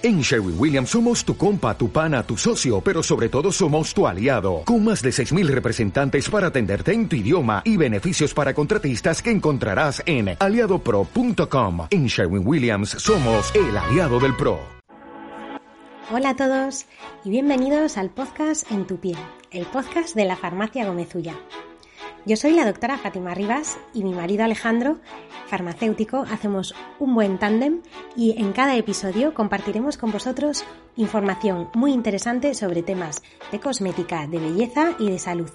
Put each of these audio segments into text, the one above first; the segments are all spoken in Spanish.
En Sherwin Williams somos tu compa, tu pana, tu socio, pero sobre todo somos tu aliado, con más de 6.000 representantes para atenderte en tu idioma y beneficios para contratistas que encontrarás en aliadopro.com. En Sherwin Williams somos el aliado del PRO. Hola a todos y bienvenidos al podcast En tu piel, el podcast de la farmacia Gomezulla. Yo soy la doctora Fátima Rivas y mi marido Alejandro, farmacéutico, hacemos un buen tándem y en cada episodio compartiremos con vosotros información muy interesante sobre temas de cosmética, de belleza y de salud.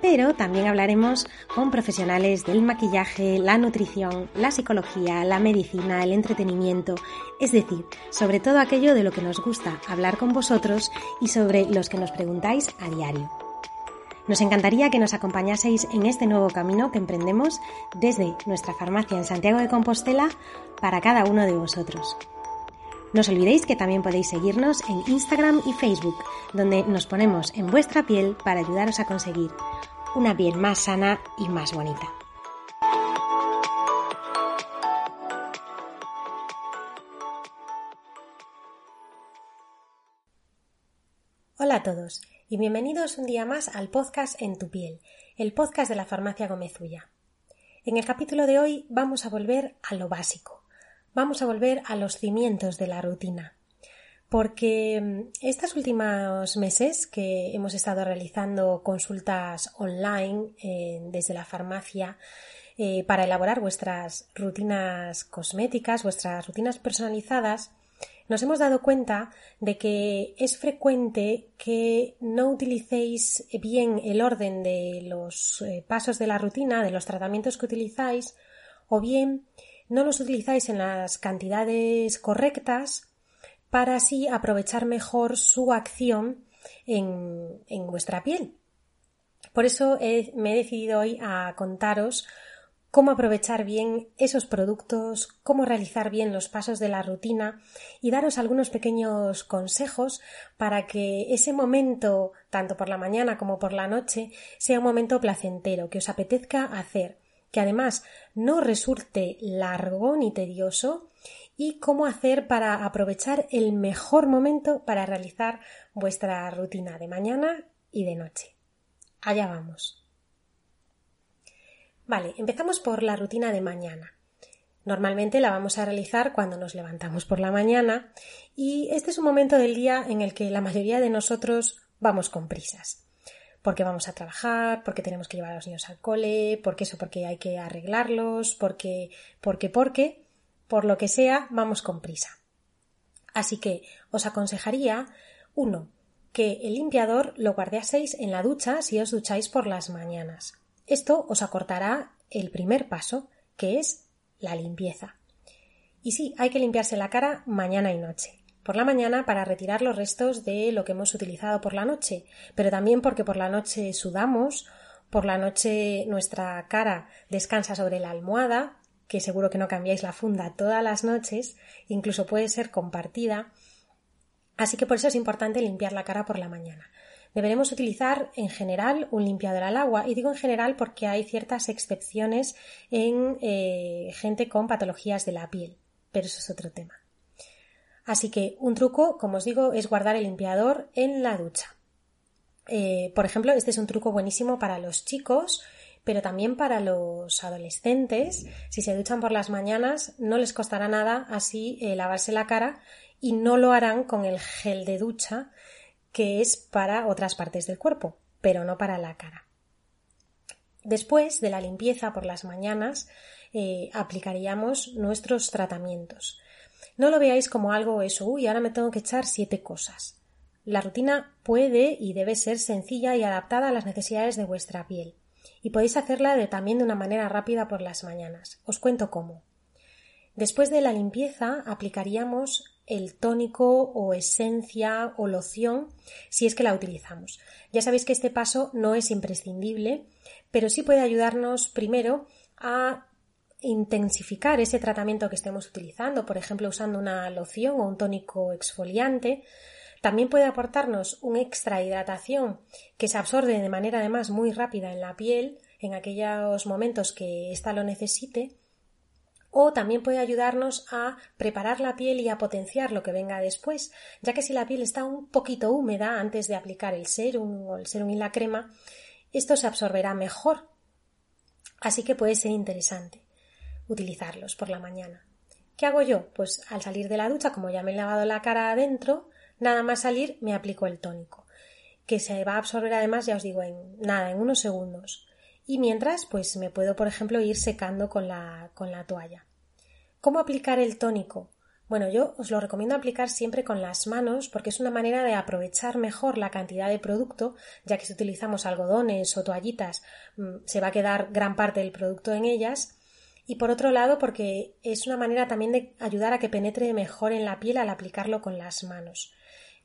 Pero también hablaremos con profesionales del maquillaje, la nutrición, la psicología, la medicina, el entretenimiento, es decir, sobre todo aquello de lo que nos gusta hablar con vosotros y sobre los que nos preguntáis a diario. Nos encantaría que nos acompañaseis en este nuevo camino que emprendemos desde nuestra farmacia en Santiago de Compostela para cada uno de vosotros. No os olvidéis que también podéis seguirnos en Instagram y Facebook, donde nos ponemos en vuestra piel para ayudaros a conseguir una piel más sana y más bonita. Hola a todos y bienvenidos un día más al podcast En tu piel, el podcast de la farmacia Gomezulla. En el capítulo de hoy vamos a volver a lo básico, vamos a volver a los cimientos de la rutina, porque mm, estos últimos meses que hemos estado realizando consultas online eh, desde la farmacia eh, para elaborar vuestras rutinas cosméticas, vuestras rutinas personalizadas, nos hemos dado cuenta de que es frecuente que no utilicéis bien el orden de los eh, pasos de la rutina, de los tratamientos que utilizáis, o bien no los utilizáis en las cantidades correctas para así aprovechar mejor su acción en, vuestra piel. Por eso me he decidido hoy a contaros cómo aprovechar bien esos productos, cómo realizar bien los pasos de la rutina y daros algunos pequeños consejos para que ese momento, tanto por la mañana como por la noche, sea un momento placentero, que os apetezca hacer, que además no resulte largo ni tedioso y cómo hacer para aprovechar el mejor momento para realizar vuestra rutina de mañana y de noche. Allá vamos. Vale, empezamos por la rutina de mañana. Normalmente la vamos a realizar cuando nos levantamos por la mañana y este es un momento del día en el que la mayoría de nosotros vamos con prisas. Porque vamos a trabajar, porque tenemos que llevar a los niños al cole, porque eso, porque hay que arreglarlos, porque, porque, porque, por lo que sea, vamos con prisa. Así que os aconsejaría, uno, que el limpiador lo guardaseis en la ducha si os ducháis por las mañanas. Esto os acortará el primer paso, que es la limpieza. Y sí, hay que limpiarse la cara mañana y noche. Por la mañana para retirar los restos de lo que hemos utilizado por la noche, pero también porque por la noche sudamos, por la noche nuestra cara descansa sobre la almohada, que seguro que no cambiáis la funda todas las noches, incluso puede ser compartida. Así que por eso es importante limpiar la cara por la mañana. Deberemos utilizar en general un limpiador al agua y digo en general porque hay ciertas excepciones en eh, gente con patologías de la piel, pero eso es otro tema. Así que un truco, como os digo, es guardar el limpiador en la ducha. Eh, por ejemplo, este es un truco buenísimo para los chicos, pero también para los adolescentes. Si se duchan por las mañanas, no les costará nada así eh, lavarse la cara y no lo harán con el gel de ducha que es para otras partes del cuerpo, pero no para la cara. Después de la limpieza por las mañanas, eh, aplicaríamos nuestros tratamientos. No lo veáis como algo eso, uy, ahora me tengo que echar siete cosas. La rutina puede y debe ser sencilla y adaptada a las necesidades de vuestra piel. Y podéis hacerla de, también de una manera rápida por las mañanas. Os cuento cómo. Después de la limpieza aplicaríamos el tónico o esencia o loción si es que la utilizamos. Ya sabéis que este paso no es imprescindible, pero sí puede ayudarnos primero a intensificar ese tratamiento que estemos utilizando, por ejemplo usando una loción o un tónico exfoliante. También puede aportarnos un extra hidratación que se absorbe de manera además muy rápida en la piel en aquellos momentos que ésta lo necesite o también puede ayudarnos a preparar la piel y a potenciar lo que venga después, ya que si la piel está un poquito húmeda antes de aplicar el serum o el serum y la crema, esto se absorberá mejor. Así que puede ser interesante utilizarlos por la mañana. ¿Qué hago yo? Pues al salir de la ducha, como ya me he lavado la cara adentro, nada más salir me aplico el tónico, que se va a absorber además, ya os digo, en nada, en unos segundos. Y mientras, pues me puedo, por ejemplo, ir secando con la, con la toalla. ¿Cómo aplicar el tónico? Bueno, yo os lo recomiendo aplicar siempre con las manos porque es una manera de aprovechar mejor la cantidad de producto, ya que si utilizamos algodones o toallitas mm, se va a quedar gran parte del producto en ellas. Y por otro lado, porque es una manera también de ayudar a que penetre mejor en la piel al aplicarlo con las manos.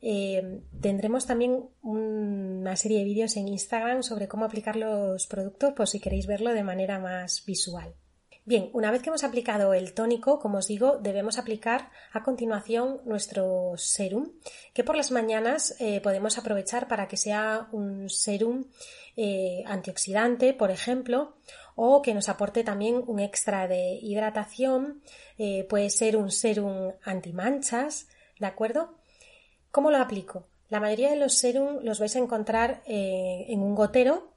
Eh, tendremos también una serie de vídeos en Instagram sobre cómo aplicar los productos, por si queréis verlo de manera más visual. Bien, una vez que hemos aplicado el tónico, como os digo, debemos aplicar a continuación nuestro serum, que por las mañanas eh, podemos aprovechar para que sea un serum eh, antioxidante, por ejemplo, o que nos aporte también un extra de hidratación, puede ser un serum antimanchas, ¿de acuerdo? ¿Cómo lo aplico? La mayoría de los serum los vais a encontrar en un gotero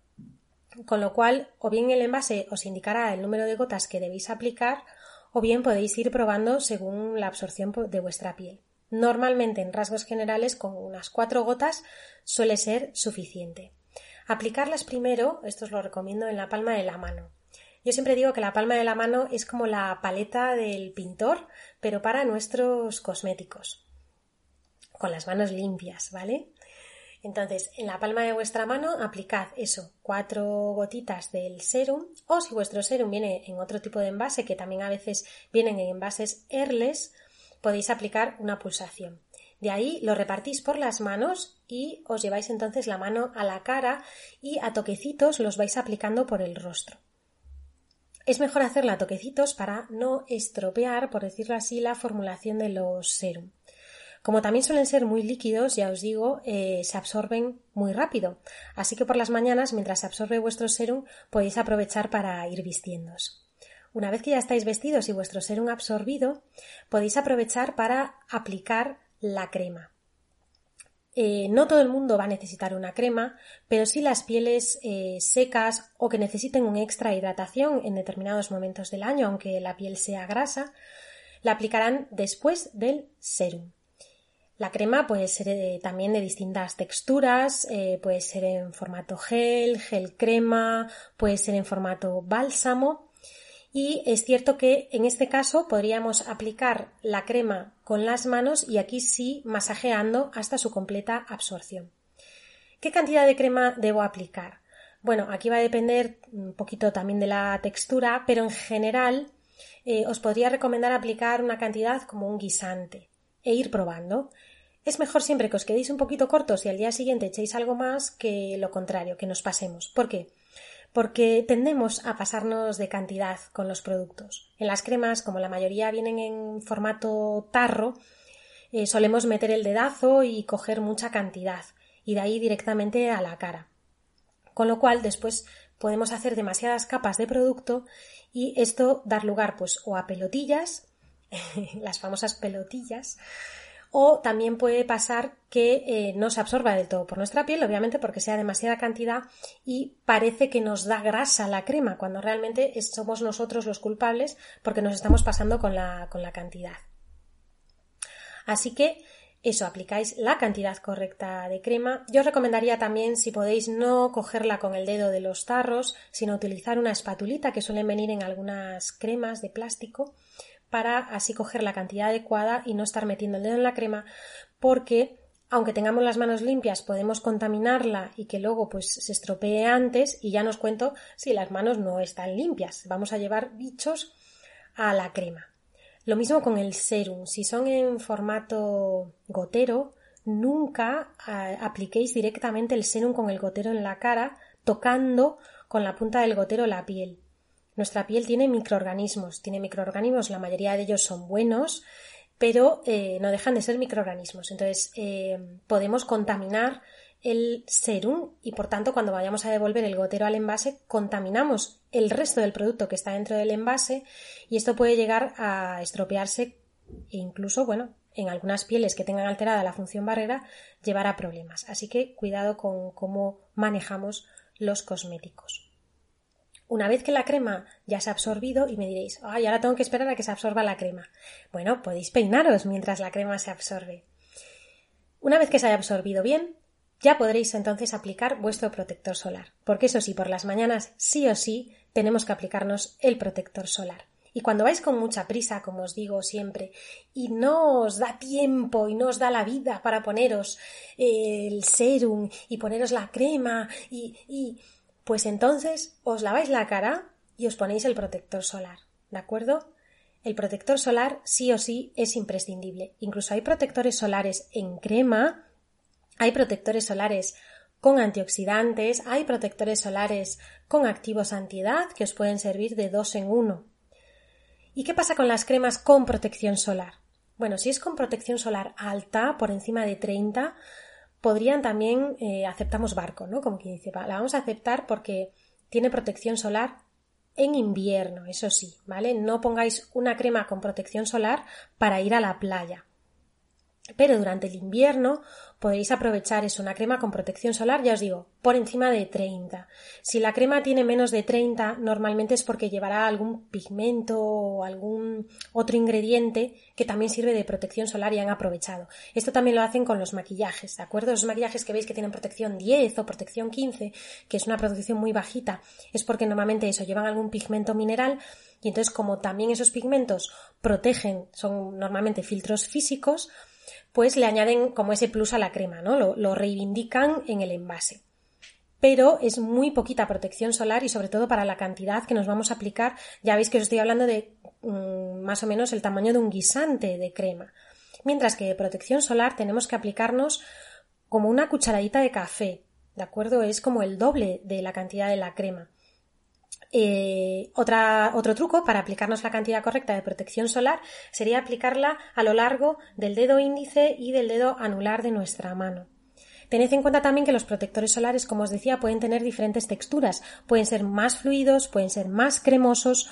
con lo cual o bien el envase os indicará el número de gotas que debéis aplicar o bien podéis ir probando según la absorción de vuestra piel. Normalmente en rasgos generales con unas cuatro gotas suele ser suficiente. Aplicarlas primero, esto os lo recomiendo en la palma de la mano. Yo siempre digo que la palma de la mano es como la paleta del pintor, pero para nuestros cosméticos. Con las manos limpias, ¿vale? Entonces, en la palma de vuestra mano aplicad eso, cuatro gotitas del serum o si vuestro serum viene en otro tipo de envase, que también a veces vienen en envases Airless, podéis aplicar una pulsación. De ahí lo repartís por las manos y os lleváis entonces la mano a la cara y a toquecitos los vais aplicando por el rostro. Es mejor hacerla a toquecitos para no estropear, por decirlo así, la formulación de los serum. Como también suelen ser muy líquidos, ya os digo, eh, se absorben muy rápido. Así que por las mañanas, mientras se absorbe vuestro serum, podéis aprovechar para ir vistiéndos. Una vez que ya estáis vestidos y vuestro serum absorbido, podéis aprovechar para aplicar la crema. Eh, no todo el mundo va a necesitar una crema, pero sí las pieles eh, secas o que necesiten un extra hidratación en determinados momentos del año, aunque la piel sea grasa, la aplicarán después del serum. La crema puede ser también de distintas texturas, eh, puede ser en formato gel, gel crema, puede ser en formato bálsamo. Y es cierto que en este caso podríamos aplicar la crema con las manos y aquí sí masajeando hasta su completa absorción. ¿Qué cantidad de crema debo aplicar? Bueno, aquí va a depender un poquito también de la textura, pero en general eh, os podría recomendar aplicar una cantidad como un guisante e ir probando. Es mejor siempre que os quedéis un poquito cortos y al día siguiente echéis algo más que lo contrario, que nos pasemos. ¿Por qué? Porque tendemos a pasarnos de cantidad con los productos. En las cremas, como la mayoría vienen en formato tarro, eh, solemos meter el dedazo y coger mucha cantidad y de ahí directamente a la cara. Con lo cual después podemos hacer demasiadas capas de producto y esto dar lugar pues o a pelotillas, las famosas pelotillas, o también puede pasar que eh, no se absorba del todo por nuestra piel, obviamente porque sea demasiada cantidad y parece que nos da grasa la crema, cuando realmente somos nosotros los culpables porque nos estamos pasando con la, con la cantidad. Así que eso, aplicáis la cantidad correcta de crema. Yo os recomendaría también, si podéis, no cogerla con el dedo de los tarros, sino utilizar una espatulita que suelen venir en algunas cremas de plástico para así coger la cantidad adecuada y no estar metiendo el dedo en la crema porque aunque tengamos las manos limpias podemos contaminarla y que luego pues se estropee antes y ya nos cuento si las manos no están limpias. Vamos a llevar bichos a la crema. Lo mismo con el serum. Si son en formato gotero, nunca eh, apliquéis directamente el serum con el gotero en la cara, tocando con la punta del gotero la piel. Nuestra piel tiene microorganismos, tiene microorganismos, la mayoría de ellos son buenos, pero eh, no dejan de ser microorganismos. Entonces, eh, podemos contaminar el serum y por tanto cuando vayamos a devolver el gotero al envase contaminamos el resto del producto que está dentro del envase y esto puede llegar a estropearse e incluso, bueno, en algunas pieles que tengan alterada la función barrera, llevar a problemas. Así que cuidado con cómo manejamos los cosméticos. Una vez que la crema ya se ha absorbido y me diréis, ay, ahora tengo que esperar a que se absorba la crema. Bueno, podéis peinaros mientras la crema se absorbe. Una vez que se haya absorbido bien, ya podréis entonces aplicar vuestro protector solar, porque eso sí, por las mañanas sí o sí tenemos que aplicarnos el protector solar. Y cuando vais con mucha prisa, como os digo siempre, y no os da tiempo y no os da la vida para poneros el serum y poneros la crema y pues entonces os laváis la cara y os ponéis el protector solar, ¿de acuerdo? El protector solar sí o sí es imprescindible. Incluso hay protectores solares en crema, hay protectores solares con antioxidantes, hay protectores solares con activos antiedad que os pueden servir de dos en uno. ¿Y qué pasa con las cremas con protección solar? Bueno, si es con protección solar alta, por encima de 30, podrían también, eh, aceptamos barco, ¿no? Como quien dice, la vamos a aceptar porque tiene protección solar en invierno, eso sí, ¿vale? No pongáis una crema con protección solar para ir a la playa. Pero durante el invierno podéis aprovechar eso, una crema con protección solar, ya os digo, por encima de 30. Si la crema tiene menos de 30, normalmente es porque llevará algún pigmento o algún otro ingrediente que también sirve de protección solar y han aprovechado. Esto también lo hacen con los maquillajes, ¿de acuerdo? Los maquillajes que veis que tienen protección 10 o protección 15, que es una protección muy bajita, es porque normalmente eso llevan algún pigmento mineral y entonces como también esos pigmentos protegen, son normalmente filtros físicos, pues le añaden como ese plus a la crema, ¿no? Lo, reivindican en el envase. Pero es muy poquita protección solar y sobre todo para la cantidad que nos vamos a aplicar. Ya veis que os estoy hablando de mm, más o menos el tamaño de un guisante de crema. Mientras que de protección solar tenemos que aplicarnos como una cucharadita de café, ¿de acuerdo? Es como el doble de la cantidad de la crema. Eh, otro truco para aplicarnos la cantidad correcta de protección solar sería aplicarla a lo largo del dedo índice y del dedo anular de nuestra mano. Tened en cuenta también que los protectores solares, como os decía, pueden tener diferentes texturas. Pueden ser más fluidos, pueden ser más cremosos,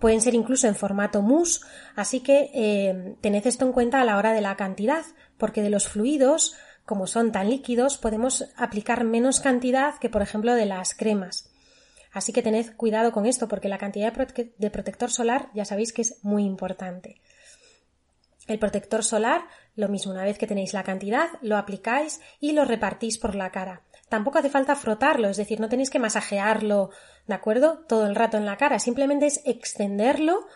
pueden ser incluso en formato mousse. Así que eh, tened esto en cuenta a la hora de la cantidad, porque de los fluidos, como son tan líquidos, podemos aplicar menos cantidad que, por ejemplo, de las cremas. Así que tened cuidado con esto porque la cantidad de protector solar ya sabéis que es muy importante. El protector solar, lo mismo, una vez que tenéis la cantidad, lo aplicáis y lo repartís por la cara. Tampoco hace falta frotarlo, es decir, no tenéis que masajearlo, ¿de acuerdo? Todo el rato en la cara, simplemente es extenderlo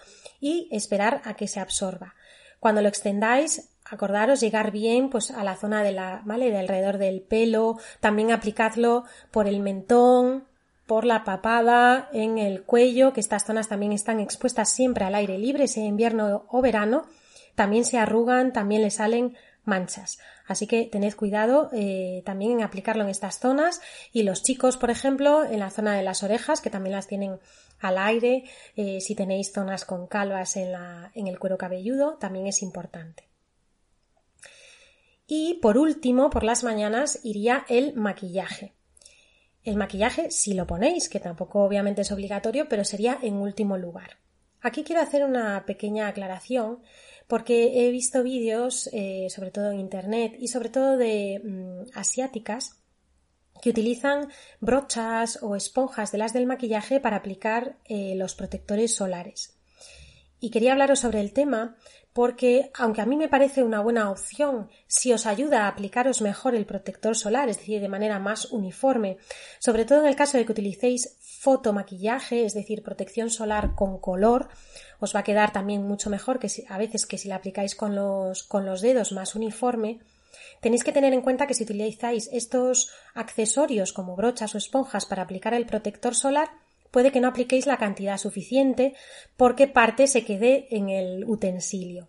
y esperar a que se absorba. Cuando lo extendáis, acordaros llegar bien pues a la zona de la, ¿vale? de alrededor del pelo, también aplicadlo por el mentón, por la papada, en el cuello, que estas zonas también están expuestas siempre al aire libre, sea invierno o verano, también se arrugan, también le salen manchas. Así que tened cuidado eh, también en aplicarlo en estas zonas y los chicos, por ejemplo, en la zona de las orejas, que también las tienen al aire, eh, si tenéis zonas con calvas en, en el cuero cabelludo, también es importante. Y por último, por las mañanas iría el maquillaje. El maquillaje, si lo ponéis, que tampoco obviamente es obligatorio, pero sería en último lugar. Aquí quiero hacer una pequeña aclaración porque he visto vídeos, eh, sobre todo en Internet y sobre todo de mm, asiáticas, que utilizan brochas o esponjas de las del maquillaje para aplicar eh, los protectores solares. Y quería hablaros sobre el tema porque aunque a mí me parece una buena opción si os ayuda a aplicaros mejor el protector solar, es decir, de manera más uniforme, sobre todo en el caso de que utilicéis fotomaquillaje, es decir, protección solar con color, os va a quedar también mucho mejor que a veces que si la aplicáis con los, con los dedos más uniforme. Tenéis que tener en cuenta que si utilizáis estos accesorios como brochas o esponjas para aplicar el protector solar, puede que no apliquéis la cantidad suficiente porque parte se quede en el utensilio.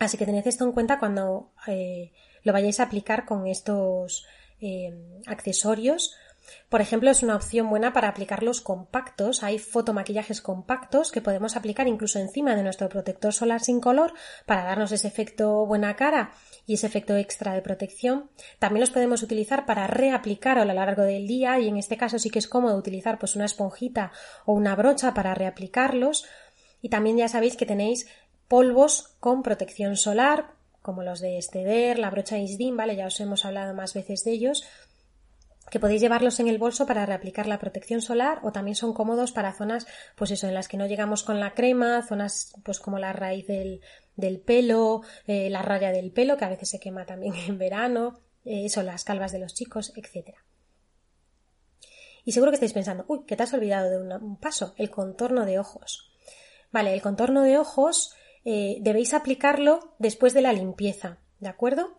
Así que tened esto en cuenta cuando eh, lo vayáis a aplicar con estos eh, accesorios Por ejemplo, es una opción buena para aplicar los compactos. Hay fotomaquillajes compactos que podemos aplicar incluso encima de nuestro protector solar sin color para darnos ese efecto buena cara y ese efecto extra de protección. También los podemos utilizar para reaplicar a lo largo del día y en este caso sí que es cómodo utilizar pues una esponjita o una brocha para reaplicarlos. Y también ya sabéis que tenéis polvos con protección solar, como los de Esteder, la brocha Isdin, ¿vale? Ya os hemos hablado más veces de ellos que podéis llevarlos en el bolso para reaplicar la protección solar o también son cómodos para zonas, pues eso, en las que no llegamos con la crema, zonas pues como la raíz del, del pelo, eh, la raya del pelo, que a veces se quema también en verano, eh, eso, las calvas de los chicos, etc. Y seguro que estáis pensando, uy, que te has olvidado de un paso, el contorno de ojos. Vale, el contorno de ojos eh, debéis aplicarlo después de la limpieza, ¿de acuerdo?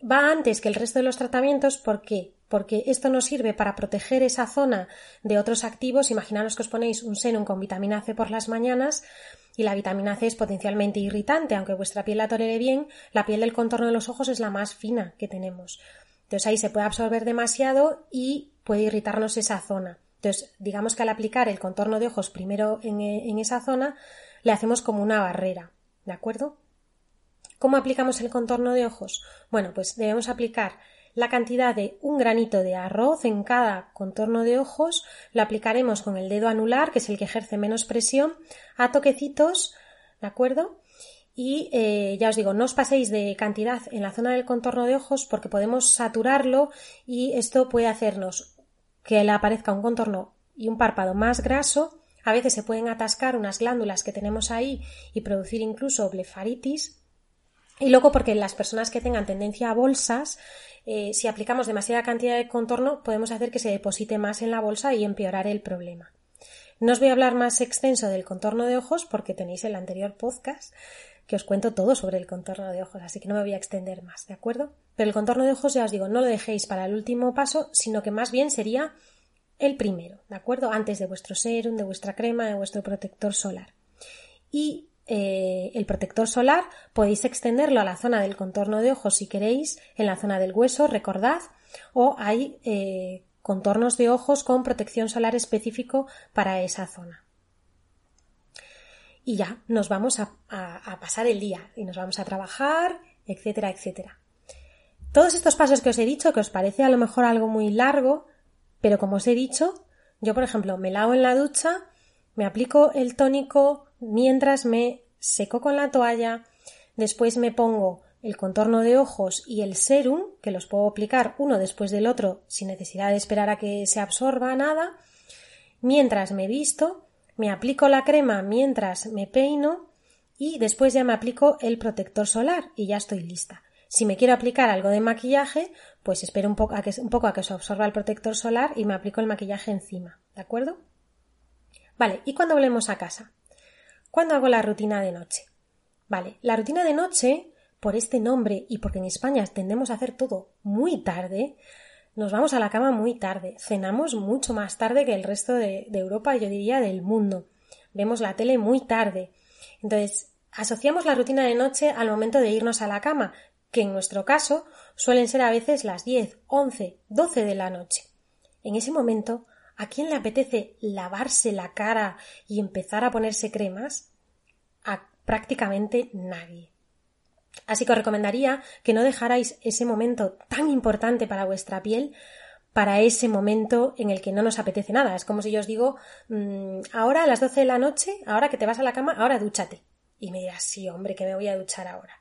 Va antes que el resto de los tratamientos, ¿por qué? Porque esto nos sirve para proteger esa zona de otros activos. Imaginaros que os ponéis un serum con vitamina C por las mañanas y la vitamina C es potencialmente irritante, aunque vuestra piel la tolere bien, la piel del contorno de los ojos es la más fina que tenemos. Entonces ahí se puede absorber demasiado y puede irritarnos esa zona. Entonces, digamos que al aplicar el contorno de ojos primero en, en esa zona, le hacemos como una barrera. ¿De acuerdo? ¿Cómo aplicamos el contorno de ojos? Bueno, pues debemos aplicar la cantidad de un granito de arroz en cada contorno de ojos, lo aplicaremos con el dedo anular, que es el que ejerce menos presión, a toquecitos, ¿de acuerdo? Y eh, ya os digo, no os paséis de cantidad en la zona del contorno de ojos porque podemos saturarlo y esto puede hacernos que le aparezca un contorno y un párpado más graso. A veces se pueden atascar unas glándulas que tenemos ahí y producir incluso blefaritis. Y luego porque las personas que tengan tendencia a bolsas, eh, si aplicamos demasiada cantidad de contorno, podemos hacer que se deposite más en la bolsa y empeorar el problema. No os voy a hablar más extenso del contorno de ojos porque tenéis el anterior podcast que os cuento todo sobre el contorno de ojos, así que no me voy a extender más, ¿de acuerdo? Pero el contorno de ojos, ya os digo, no lo dejéis para el último paso, sino que más bien sería el primero, ¿de acuerdo? Antes de vuestro serum, de vuestra crema, de vuestro protector solar. Y eh, el protector solar podéis extenderlo a la zona del contorno de ojos si queréis, en la zona del hueso, recordad, o hay eh, contornos de ojos con protección solar específico para esa zona. Y ya nos vamos a, a pasar el día y nos vamos a trabajar, etcétera, etcétera. Todos estos pasos que os he dicho, que os parece a lo mejor algo muy largo, pero como os he dicho, yo por ejemplo me lavo en la ducha, me aplico el tónico mientras me seco con la toalla, después me pongo el contorno de ojos y el serum, que los puedo aplicar uno después del otro sin necesidad de esperar a que se absorba nada, mientras me visto, me aplico la crema mientras me peino y después ya me aplico el protector solar y ya estoy lista. Si me quiero aplicar algo de maquillaje, pues espero un poco a que, un poco a que se absorba el protector solar y me aplico el maquillaje encima, ¿de acuerdo? Vale, ¿y cuando volvemos a casa? ¿Cuándo hago la rutina de noche? Vale, la rutina de noche, por este nombre y porque en España tendemos a hacer todo muy tarde, nos vamos a la cama muy tarde, cenamos mucho más tarde que el resto de, de Europa, yo diría del mundo, vemos la tele muy tarde. Entonces, asociamos la rutina de noche al momento de irnos a la cama, que en nuestro caso suelen ser a veces las 10, 11, 12 de la noche. En ese momento ¿A quién le apetece lavarse la cara y empezar a ponerse cremas? A prácticamente nadie. Así que os recomendaría que no dejarais ese momento tan importante para vuestra piel para ese momento en el que no nos apetece nada. Es como si yo os digo, mm, ahora a las 12 de la noche, ahora que te vas a la cama, ahora dúchate. Y me dirás, sí, hombre, que me voy a duchar ahora.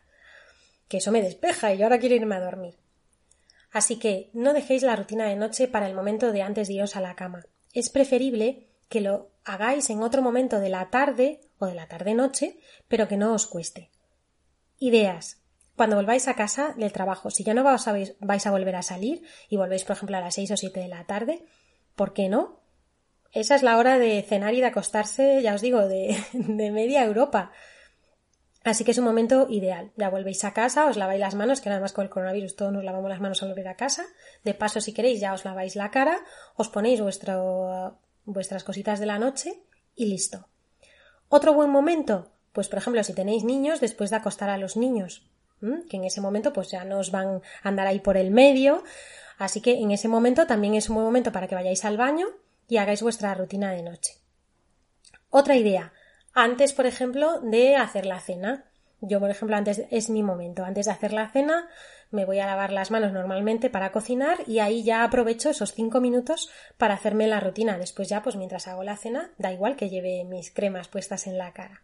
Que eso me despeja y ahora quiero irme a dormir. Así que no dejéis la rutina de noche para el momento de antes de iros a la cama. Es preferible que lo hagáis en otro momento de la tarde o de la tarde-noche, pero que no os cueste. Ideas. Cuando volváis a casa del trabajo, si ya no vais a, volver a salir y volvéis, por ejemplo, a las seis o siete de la tarde, ¿por qué no? Esa es la hora de cenar y de acostarse, ya os digo, de, de media Europa. Así que es un momento ideal. Ya volvéis a casa, os laváis las manos, que nada más con el coronavirus todos nos lavamos las manos al volver a casa. De paso, si queréis, ya os laváis la cara, os ponéis vuestras cositas de la noche y listo. Otro buen momento, pues por ejemplo, si tenéis niños, después de acostar a los niños, que en ese momento pues ya no os van a andar ahí por el medio, Así que en ese momento también es un buen momento para que vayáis al baño y hagáis vuestra rutina de noche. Otra idea, antes, por ejemplo, de hacer la cena. Yo, por ejemplo, antes es mi momento. Antes de hacer la cena, me voy a lavar las manos normalmente para cocinar y ahí ya aprovecho esos cinco minutos para hacerme la rutina. Después ya, pues mientras hago la cena, da igual que lleve mis cremas puestas en la cara.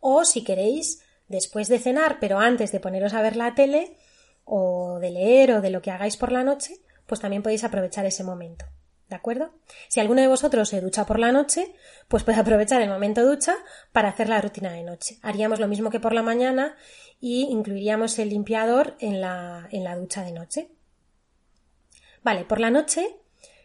O si queréis, después de cenar, pero antes de poneros a ver la tele, o de leer, o de lo que hagáis por la noche, pues también podéis aprovechar ese momento. ¿De acuerdo? Si alguno de vosotros se ducha por la noche, pues puede aprovechar el momento ducha para hacer la rutina de noche. Haríamos lo mismo que por la mañana y incluiríamos el limpiador en la, en la ducha de noche. Vale, por la noche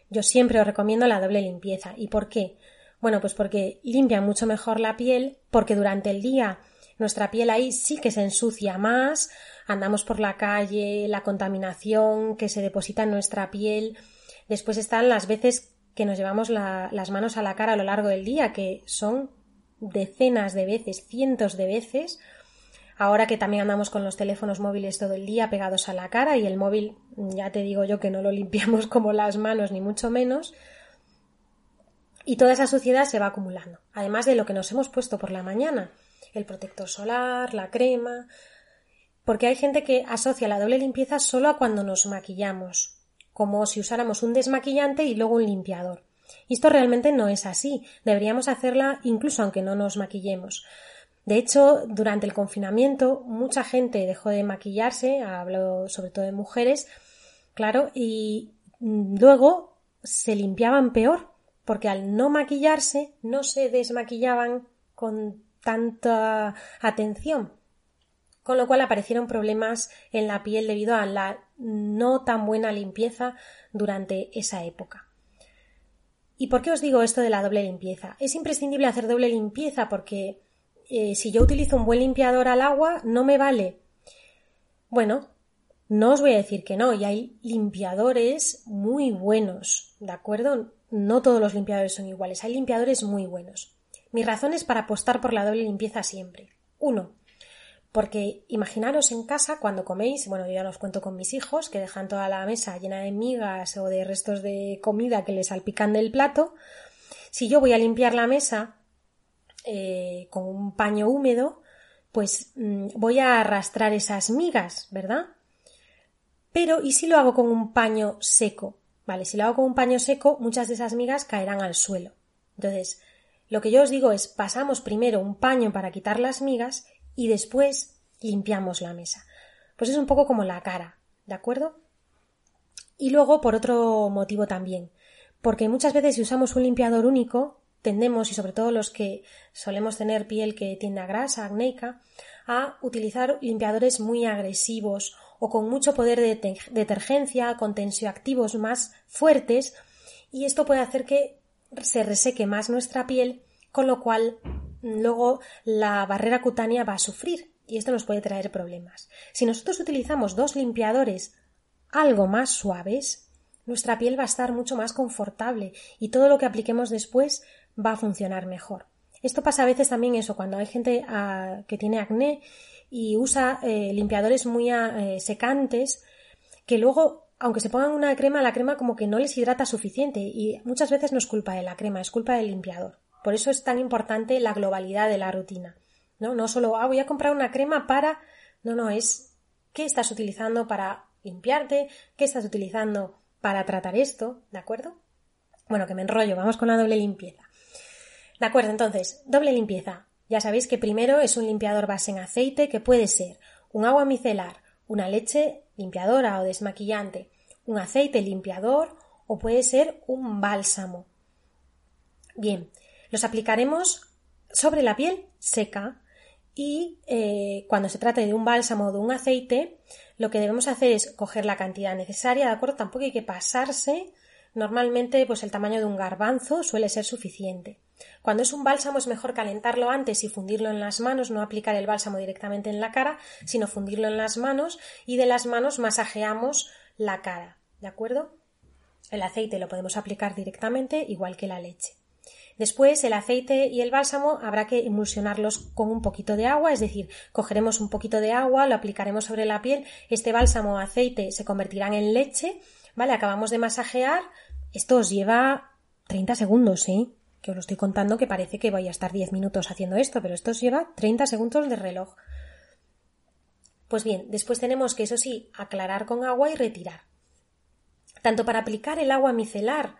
yo siempre os recomiendo la doble limpieza. ¿Y por qué? Bueno, pues porque limpia mucho mejor la piel, porque durante el día nuestra piel ahí sí que se ensucia más, andamos por la calle, la contaminación que se deposita en nuestra piel, Después están las veces que nos llevamos las manos a la cara a lo largo del día, que son decenas de veces, cientos de veces. Ahora que también andamos con los teléfonos móviles todo el día pegados a la cara y el móvil, ya te digo yo que no lo limpiamos como las manos, ni mucho menos. Y toda esa suciedad se va acumulando, además de lo que nos hemos puesto por la mañana, el protector solar, la crema, porque hay gente que asocia la doble limpieza solo a cuando nos maquillamos, como si usáramos un desmaquillante y luego un limpiador. Y esto realmente no es así. Deberíamos hacerla incluso aunque no nos maquillemos. De hecho, durante el confinamiento, mucha gente dejó de maquillarse, hablo sobre todo de mujeres, claro, y luego se limpiaban peor, porque al no maquillarse no se desmaquillaban con tanta atención con lo cual aparecieron problemas en la piel debido a la no tan buena limpieza durante esa época. ¿Y por qué os digo esto de la doble limpieza? Es imprescindible hacer doble limpieza porque eh, si yo utilizo un buen limpiador al agua no me vale. Bueno, no os voy a decir que no, y hay limpiadores muy buenos, ¿de acuerdo? No todos los limpiadores son iguales, hay limpiadores muy buenos. Mi razón es para apostar por la doble limpieza siempre. Uno, porque imaginaros en casa cuando coméis, bueno, yo ya os cuento con mis hijos, que dejan toda la mesa llena de migas o de restos de comida que les salpican del plato. Si yo voy a limpiar la mesa eh, con un paño húmedo, pues mm, voy a arrastrar esas migas, ¿verdad? Pero, ¿y si lo hago con un paño seco? Vale, si lo hago con un paño seco, muchas de esas migas caerán al suelo. Entonces, lo que yo os digo es, pasamos primero un paño para quitar las migas y después limpiamos la mesa. Pues es un poco como la cara, ¿de acuerdo? Y luego por otro motivo también, porque muchas veces si usamos un limpiador único, tendemos, y sobre todo los que solemos tener piel que tiende a grasa, acnéica, a utilizar limpiadores muy agresivos o con mucho poder de detergencia, con tensioactivos más fuertes, y esto puede hacer que se reseque más nuestra piel, con lo cual luego la barrera cutánea va a sufrir y esto nos puede traer problemas. Si nosotros utilizamos dos limpiadores algo más suaves, nuestra piel va a estar mucho más confortable y todo lo que apliquemos después va a funcionar mejor. Esto pasa a veces también eso, cuando hay gente ah, que tiene acné y usa eh, limpiadores muy ah, eh, secantes, que luego, aunque se pongan una crema, la crema como que no les hidrata suficiente y muchas veces no es culpa de la crema, es culpa del limpiador. Por eso es tan importante la globalidad de la rutina. No, no solo, ah, voy a comprar una crema para. No, no, es qué estás utilizando para limpiarte, qué estás utilizando para tratar esto, ¿de acuerdo? Bueno, que me enrollo, vamos con la doble limpieza. De acuerdo, entonces, doble limpieza. Ya sabéis que primero es un limpiador base en aceite que puede ser un agua micelar, una leche limpiadora o desmaquillante, un aceite limpiador o puede ser un bálsamo. Bien, los aplicaremos sobre la piel seca y eh, cuando se trate de un bálsamo o de un aceite, lo que debemos hacer es coger la cantidad necesaria, ¿de acuerdo? Tampoco hay que pasarse. Normalmente, pues el tamaño de un garbanzo suele ser suficiente. Cuando es un bálsamo es mejor calentarlo antes y fundirlo en las manos, no aplicar el bálsamo directamente en la cara, sino fundirlo en las manos y de las manos masajeamos la cara, ¿de acuerdo? El aceite lo podemos aplicar directamente igual que la leche. Después el aceite y el bálsamo habrá que emulsionarlos con un poquito de agua, es decir, cogeremos un poquito de agua, lo aplicaremos sobre la piel, este bálsamo o aceite se convertirán en leche Vale, acabamos de masajear. Esto os lleva 30 segundos, ¿sí? Que os lo estoy contando que parece que voy a estar 10 minutos haciendo esto, pero esto os lleva 30 segundos de reloj. Pues bien, después tenemos que, eso sí, aclarar con agua y retirar. Tanto para aplicar el agua micelar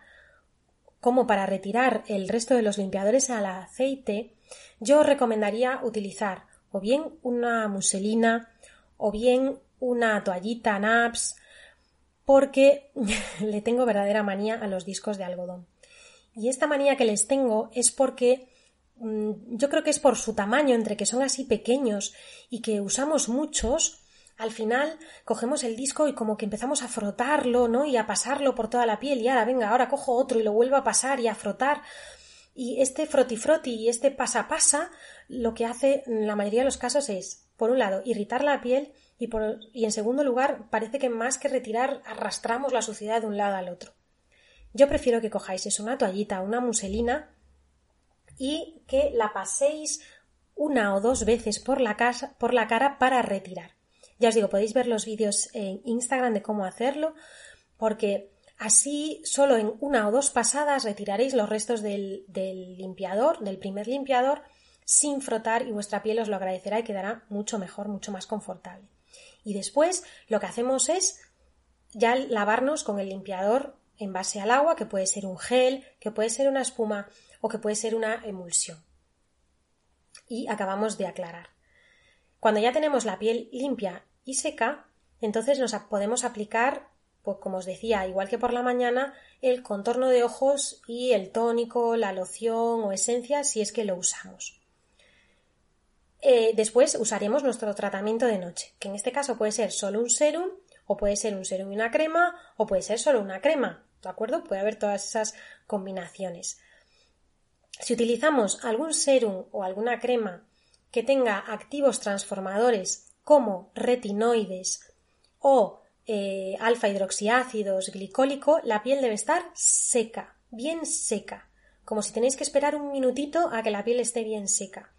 como para retirar el resto de los limpiadores al aceite, yo recomendaría utilizar o bien una muselina o bien una toallita NAPS porque le tengo verdadera manía a los discos de algodón. Y esta manía que les tengo es porque mm, yo creo que es por su tamaño, entre que son así pequeños y que usamos muchos, al final cogemos el disco y como que empezamos a frotarlo, ¿no? Y a pasarlo por toda la piel y ahora venga, ahora cojo otro y lo vuelvo a pasar y a frotar. Y este froti y este pasa pasa lo que hace en la mayoría de los casos es, por un lado, irritar la piel y, por, en segundo lugar, parece que más que retirar arrastramos la suciedad de un lado al otro. Yo prefiero que cojáis es una toallita, una muselina y que la paséis una o dos veces por la cara para retirar. Ya os digo, podéis ver los vídeos en Instagram de cómo hacerlo, porque así solo en una o dos pasadas retiraréis los restos del, del limpiador, del primer limpiador, sin frotar y vuestra piel os lo agradecerá y quedará mucho mejor, mucho más confortable. Y después lo que hacemos es ya lavarnos con el limpiador en base al agua, que puede ser un gel, que puede ser una espuma o que puede ser una emulsión. Y acabamos de aclarar. Cuando ya tenemos la piel limpia y seca, entonces nos podemos aplicar, pues como os decía, igual que por la mañana, el contorno de ojos y el tónico, la loción o esencia si es que lo usamos. Eh, después usaremos nuestro tratamiento de noche, que en este caso puede ser solo un serum, o puede ser un serum y una crema, o puede ser solo una crema, ¿de acuerdo? Puede haber todas esas combinaciones. Si utilizamos algún serum o alguna crema que tenga activos transformadores como retinoides o eh, alfa hidroxiácidos glicólico, la piel debe estar seca, bien seca, como si tenéis que esperar un minutito a que la piel esté bien seca,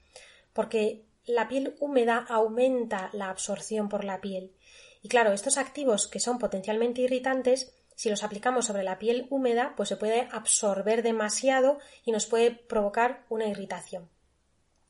porque la piel húmeda aumenta la absorción por la piel. Y claro, estos activos que son potencialmente irritantes, si los aplicamos sobre la piel húmeda, pues se puede absorber demasiado y nos puede provocar una irritación.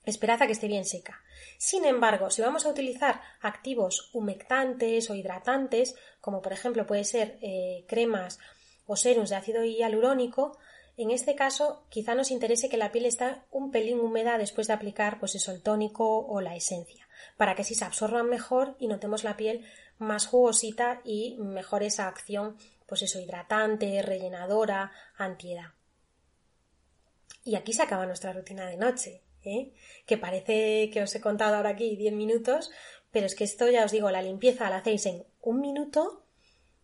Esperad a que esté bien seca. Sin embargo, si vamos a utilizar activos humectantes o hidratantes, como por ejemplo puede ser eh, cremas o serums de ácido hialurónico, en este caso quizá nos interese que la piel esté un pelín húmeda después de aplicar pues eso, el tónico o la esencia, para que así se absorban mejor y notemos la piel más jugosita y mejor esa acción pues eso, hidratante, rellenadora, antiedad. Y aquí se acaba nuestra rutina de noche. ¿Eh? que parece que os he contado ahora aquí 10 minutos, pero es que esto ya os digo, la limpieza la hacéis en un minuto,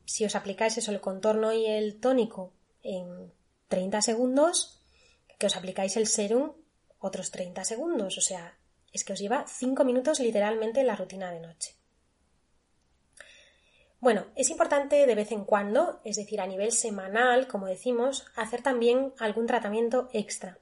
si os aplicáis eso, el contorno y el tónico en 30 segundos, que os aplicáis el serum otros 30 segundos, o sea, es que os lleva 5 minutos literalmente la rutina de noche. Bueno, es importante de vez en cuando, es decir, a nivel semanal, como decimos, hacer también algún tratamiento extra.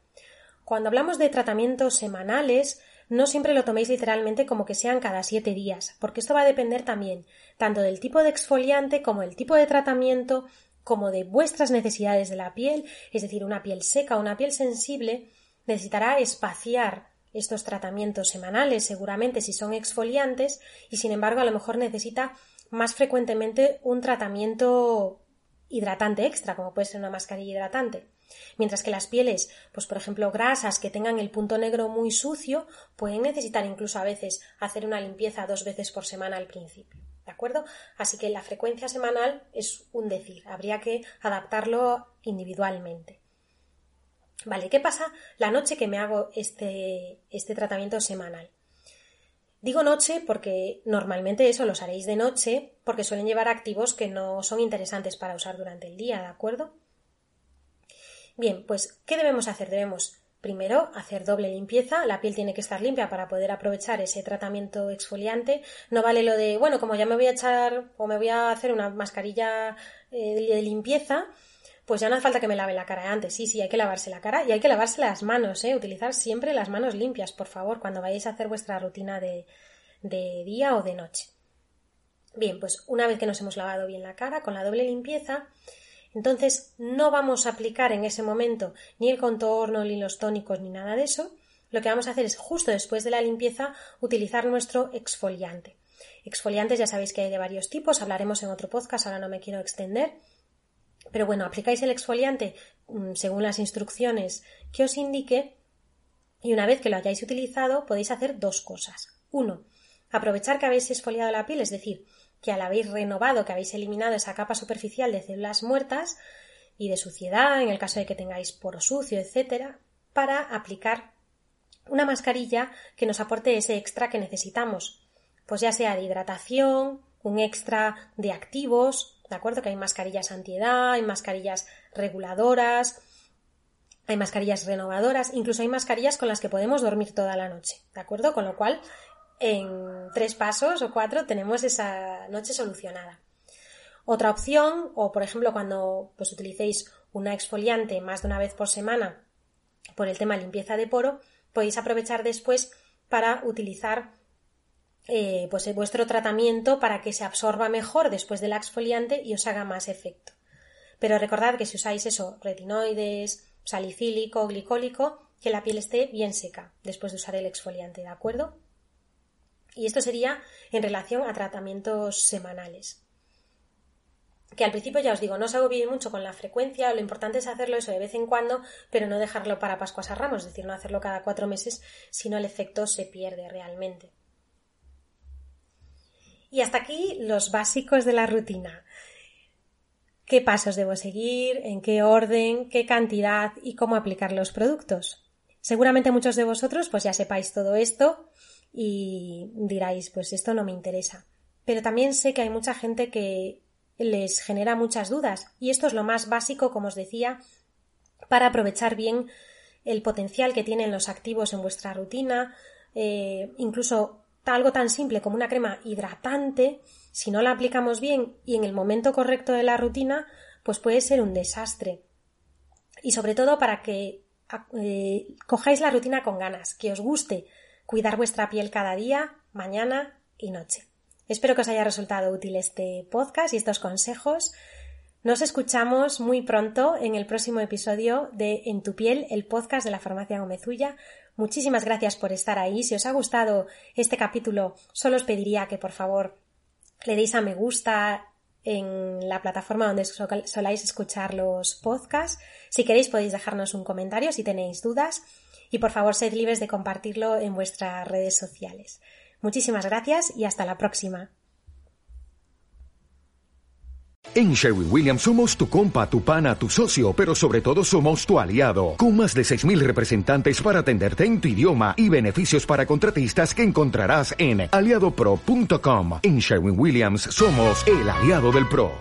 Cuando hablamos de tratamientos semanales, no siempre lo toméis literalmente como que sean cada siete días, porque esto va a depender también tanto del tipo de exfoliante como el tipo de tratamiento, como de vuestras necesidades de la piel, es decir, una piel seca o una piel sensible, necesitará espaciar estos tratamientos semanales, seguramente si son exfoliantes, y sin embargo a lo mejor necesita más frecuentemente un tratamiento hidratante extra, como puede ser una mascarilla hidratante. Mientras que las pieles, pues por ejemplo, grasas que tengan el punto negro muy sucio, pueden necesitar incluso a veces hacer una limpieza dos veces por semana al principio. ¿De acuerdo? Así que la frecuencia semanal es un decir, habría que adaptarlo individualmente. Vale, ¿qué pasa la noche que me hago este, este tratamiento semanal? Digo noche porque normalmente eso los haréis de noche porque suelen llevar activos que no son interesantes para usar durante el día, ¿de acuerdo? Bien, pues, ¿qué debemos hacer? Debemos Primero, hacer doble limpieza. La piel tiene que estar limpia para poder aprovechar ese tratamiento exfoliante. No vale lo de, bueno, como ya me voy a echar o me voy a hacer una mascarilla eh, de limpieza, pues ya no hace falta que me lave la cara antes. Sí, sí, hay que lavarse la cara y hay que lavarse las manos, ¿eh? Utilizar siempre las manos limpias, por favor, cuando vayáis a hacer vuestra rutina de, de día o de noche. Bien, pues una vez que nos hemos lavado bien la cara con la doble limpieza, entonces no vamos a aplicar en ese momento ni el contorno, ni los tónicos, ni nada de eso. Lo que vamos a hacer es justo después de la limpieza utilizar nuestro exfoliante. Exfoliantes ya sabéis que hay de varios tipos, hablaremos en otro podcast, ahora no me quiero extender. Pero bueno, aplicáis el exfoliante mm, según las instrucciones que os indique y una vez que lo hayáis utilizado podéis hacer dos cosas. Uno, aprovechar que habéis exfoliado la piel, es decir, que al habéis renovado, que habéis eliminado esa capa superficial de células muertas y de suciedad, en el caso de que tengáis poro sucio, etcétera, para aplicar una mascarilla que nos aporte ese extra que necesitamos, pues ya sea de hidratación, un extra de activos, ¿de acuerdo? Que hay mascarillas antiedad, hay mascarillas reguladoras, hay mascarillas renovadoras, incluso hay mascarillas con las que podemos dormir toda la noche, ¿de acuerdo? Con lo cual en tres pasos o cuatro tenemos esa noche solucionada. Otra opción, o por ejemplo cuando pues, utilicéis una exfoliante más de una vez por semana por el tema limpieza de poro, podéis aprovechar después para utilizar eh, pues, vuestro tratamiento para que se absorba mejor después del exfoliante y os haga más efecto. Pero recordad que si usáis eso, retinoides, salicílico, glicólico, que la piel esté bien seca después de usar el exfoliante, ¿de acuerdo? Y esto sería en relación a tratamientos semanales. Que al principio ya os digo, no os hago bien mucho con la frecuencia, lo importante es hacerlo eso de vez en cuando, pero no dejarlo para Pascuas a Ramos, es decir, no hacerlo cada cuatro meses, si no el efecto se pierde realmente. Y hasta aquí los básicos de la rutina. ¿Qué pasos debo seguir? ¿En qué orden? ¿Qué cantidad? ¿Y cómo aplicar los productos? Seguramente muchos de vosotros pues ya sepáis todo esto y diráis, pues esto no me interesa. Pero también sé que hay mucha gente que les genera muchas dudas y esto es lo más básico, como os decía, para aprovechar bien el potencial que tienen los activos en vuestra rutina, eh, incluso algo tan simple como una crema hidratante, si no la aplicamos bien y en el momento correcto de la rutina, pues puede ser un desastre. Y sobre todo para que eh, cojáis la rutina con ganas, que os guste, cuidar vuestra piel cada día, mañana y noche. Espero que os haya resultado útil este podcast y estos consejos. Nos escuchamos muy pronto en el próximo episodio de En tu piel, el podcast de la farmacia Gomezulla. Muchísimas gracias por estar ahí. Si os ha gustado este capítulo, solo os pediría que por favor le deis a me gusta en la plataforma donde soláis escuchar los podcasts. Si queréis podéis dejarnos un comentario si tenéis dudas y por favor sed libres de compartirlo en vuestras redes sociales. Muchísimas gracias y hasta la próxima. En Sherwin Williams somos tu compa, tu pana, tu socio, pero sobre todo somos tu aliado, con más de 6.000 representantes para atenderte en tu idioma y beneficios para contratistas que encontrarás en aliadopro.com. En Sherwin Williams somos el aliado del PRO.